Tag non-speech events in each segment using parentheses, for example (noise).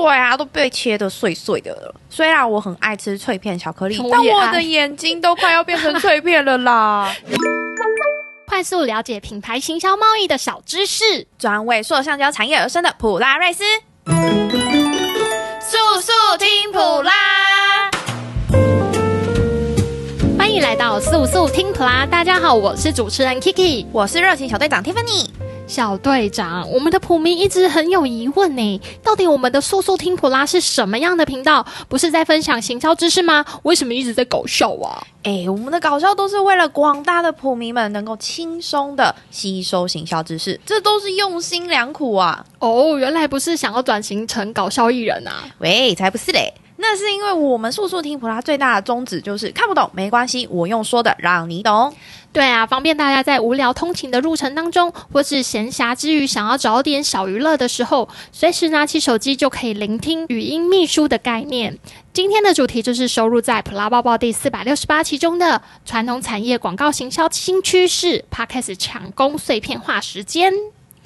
对啊，都被切得碎碎的了。虽然我很爱吃脆片巧克力，我但我的眼睛都快要变成脆片了啦！快速了解品牌行销贸易的小知识，专为塑橡胶产业而生的普拉瑞斯，速速听普拉！欢迎来到速速听普拉！大家好，我是主持人 Kiki，我是热情小队长 Tiffany。小队长，我们的普迷一直很有疑问呢，到底我们的速速听普拉是什么样的频道？不是在分享行销知识吗？为什么一直在搞笑啊？哎，我们的搞笑都是为了广大的普迷们能够轻松的吸收行销知识，这都是用心良苦啊！哦，原来不是想要转型成搞笑艺人啊？喂，才不是嘞！那是因为我们速速听普拉最大的宗旨就是看不懂没关系，我用说的让你懂。对啊，方便大家在无聊通勤的路程当中，或是闲暇之余想要找点小娱乐的时候，随时拿起手机就可以聆听语音秘书的概念。今天的主题就是收录在《普拉包包》第四百六十八期中的传统产业广告行销新趋势 Podcast 抢攻碎片化时间。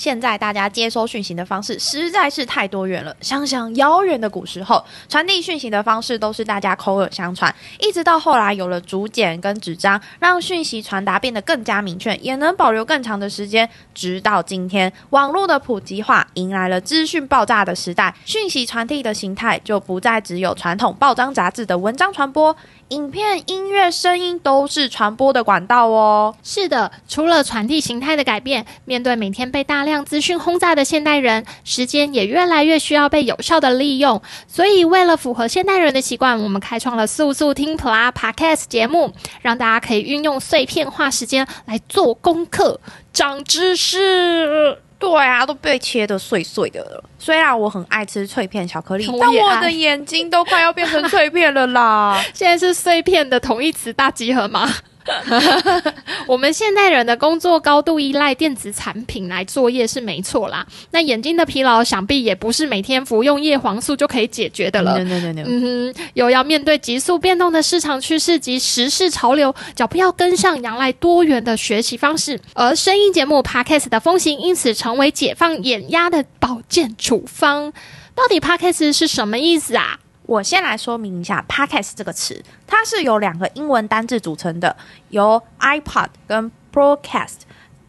现在大家接收讯息的方式实在是太多元了。想想遥远的古时候，传递讯息的方式都是大家口耳相传，一直到后来有了竹简跟纸张，让讯息传达变得更加明确，也能保留更长的时间。直到今天，网络的普及化迎来了资讯爆炸的时代，讯息传递的形态就不再只有传统报章杂志的文章传播。影片、音乐、声音都是传播的管道哦。是的，除了传递形态的改变，面对每天被大量资讯轰炸的现代人，时间也越来越需要被有效的利用。所以，为了符合现代人的习惯，我们开创了速速听 Plus Podcast 节目，让大家可以运用碎片化时间来做功课、长知识。对啊，都被切的碎碎的了。虽然我很爱吃脆片巧克力，我但我的眼睛都快要变成脆片了啦！(laughs) 现在是碎片的同义词大集合吗？(laughs) 我们现代人的工作高度依赖电子产品来作业是没错啦。那眼睛的疲劳想必也不是每天服用叶黄素就可以解决的了。No, no, no, no. 嗯哼，又要面对急速变动的市场趋势及时事潮流，脚步要跟上，仰赖多元的学习方式。而声音节目 Podcast 的风行，因此成为解放眼压的保健处方。到底 Podcast 是什么意思啊？我先来说明一下 “podcast” 这个词，它是由两个英文单字组成的，由 iPod 跟 broadcast，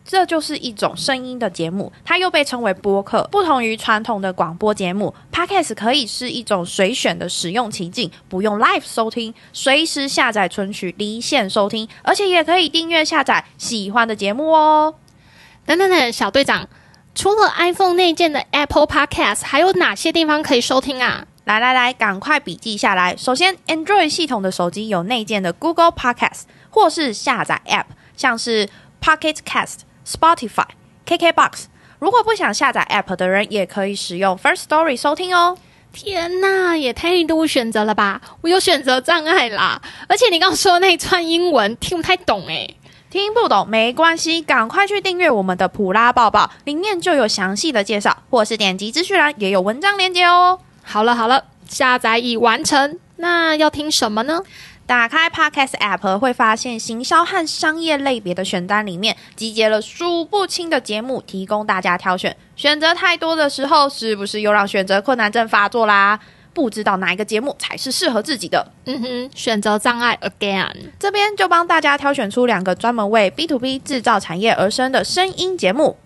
这就是一种声音的节目，它又被称为播客。不同于传统的广播节目，podcast 可以是一种随选的使用情境，不用 live 收听，随时下载存取，离线收听，而且也可以订阅下载喜欢的节目哦。等等等，小队长，除了 iPhone 内建的 Apple Podcast，还有哪些地方可以收听啊？来来来，赶快笔记下来。首先，Android 系统的手机有内建的 Google Podcast，或是下载 App，像是 Pocket Cast、Spotify、KKBox。如果不想下载 App 的人，也可以使用 First Story 收听哦。天呐，也太多选择了吧！我有选择障碍啦。而且你刚刚说那串英文听不太懂诶，听不懂没关系，赶快去订阅我们的普拉抱抱，里面就有详细的介绍，或是点击资讯栏也有文章连接哦。好了好了，下载已完成。那要听什么呢？打开 Podcast App 会发现行销和商业类别的选单里面集结了数不清的节目，提供大家挑选。选择太多的时候，是不是又让选择困难症发作啦？不知道哪一个节目才是适合自己的？嗯哼，选择障碍 again。这边就帮大家挑选出两个专门为 B to B 制造产业而生的声音节目。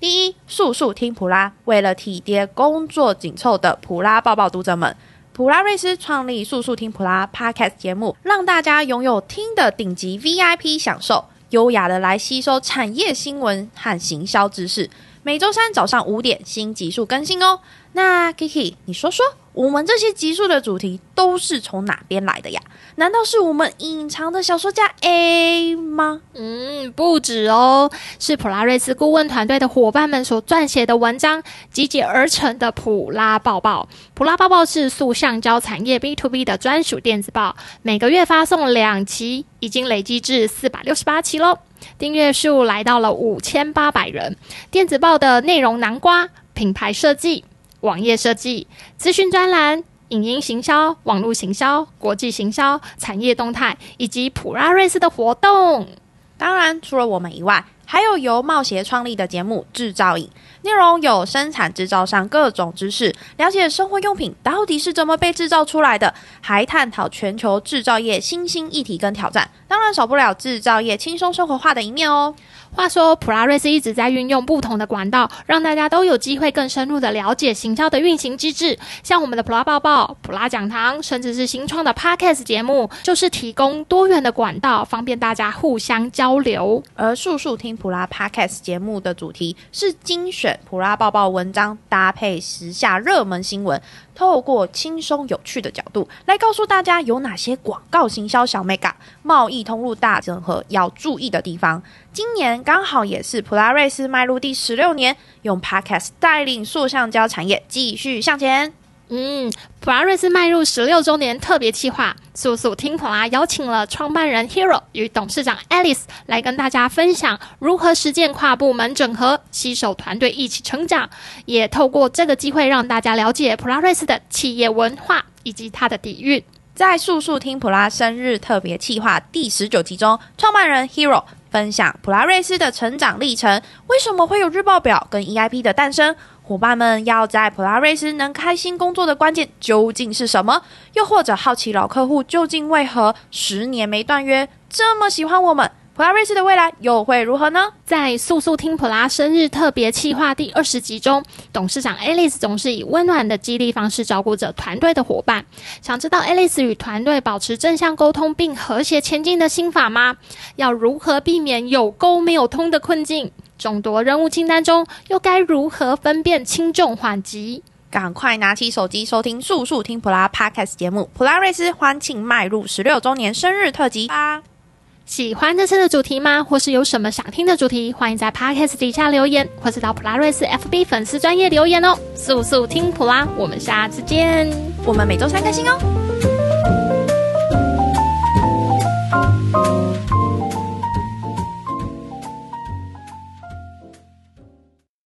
第一，速速听普拉，为了体贴工作紧凑的普拉抱抱读者们，普拉瑞斯创立速速听普拉 Podcast 节目，让大家拥有听的顶级 VIP 享受，优雅的来吸收产业新闻和行销知识。每周三早上五点新集数更新哦。那 Kiki，你说说，我们这些集数的主题都是从哪边来的呀？难道是我们隐藏的小说家 A 吗？嗯，不止哦，是普拉瑞斯顾问团队的伙伴们所撰写的文章集结而成的普拉报报。普拉报报是塑橡胶产业 B to B 的专属电子报，每个月发送两期，已经累积至四百六十八期喽，订阅数来到了五千八百人。电子报的内容南瓜，品牌设计、网页设计、资讯专栏。影音行销、网络行销、国际行销、产业动态，以及普拉瑞斯的活动。当然，除了我们以外，还有由冒协创立的节目《制造影》，内容有生产制造上各种知识，了解生活用品到底是怎么被制造出来的，还探讨全球制造业新兴议题跟挑战。当然少不了制造业轻松生活化的一面哦。话说，普拉瑞斯一直在运用不同的管道，让大家都有机会更深入的了解行销的运行机制。像我们的普拉报报、普拉讲堂，甚至是新创的 Podcast 节目，就是提供多元的管道，方便大家互相交流。而速速听普拉 Podcast 节目的主题是精选普拉抱抱文章，搭配时下热门新闻。透过轻松有趣的角度来告诉大家有哪些广告行销小 mega、贸易通路大整合要注意的地方。今年刚好也是普拉瑞斯 (laughs) 迈入第十六年，用 Podcast 带领塑橡胶产业继续向前。嗯，普拉瑞斯迈入十六周年特别企划，速速听普拉邀请了创办人 Hero 与董事长 Alice 来跟大家分享如何实践跨部门整合，携手团队一起成长。也透过这个机会让大家了解普拉瑞斯的企业文化以及它的底蕴。在速速听普拉生日特别企划第十九集中，创办人 Hero 分享普拉瑞斯的成长历程，为什么会有日报表跟 EIP 的诞生？伙伴们要在普拉瑞斯能开心工作的关键究竟是什么？又或者好奇老客户究竟为何十年没断约，这么喜欢我们？普拉瑞斯的未来又会如何呢？在速速听普拉生日特别企划第二十集中，董事长 Alice 总是以温暖的激励方式照顾着团队的伙伴。想知道 Alice 与团队保持正向沟通并和谐前进的心法吗？要如何避免有沟没有通的困境？众多任务清单中，又该如何分辨轻重缓急？赶快拿起手机收听速速听普拉 Podcast 节目，普拉瑞斯欢庆迈入十六周年生日特辑吧！喜欢这次的主题吗？或是有什么想听的主题？欢迎在 Podcast 底下留言，或是到普拉瑞斯 FB 粉丝专业留言哦！速速听普拉，我们下次见！我们每周三更新哦。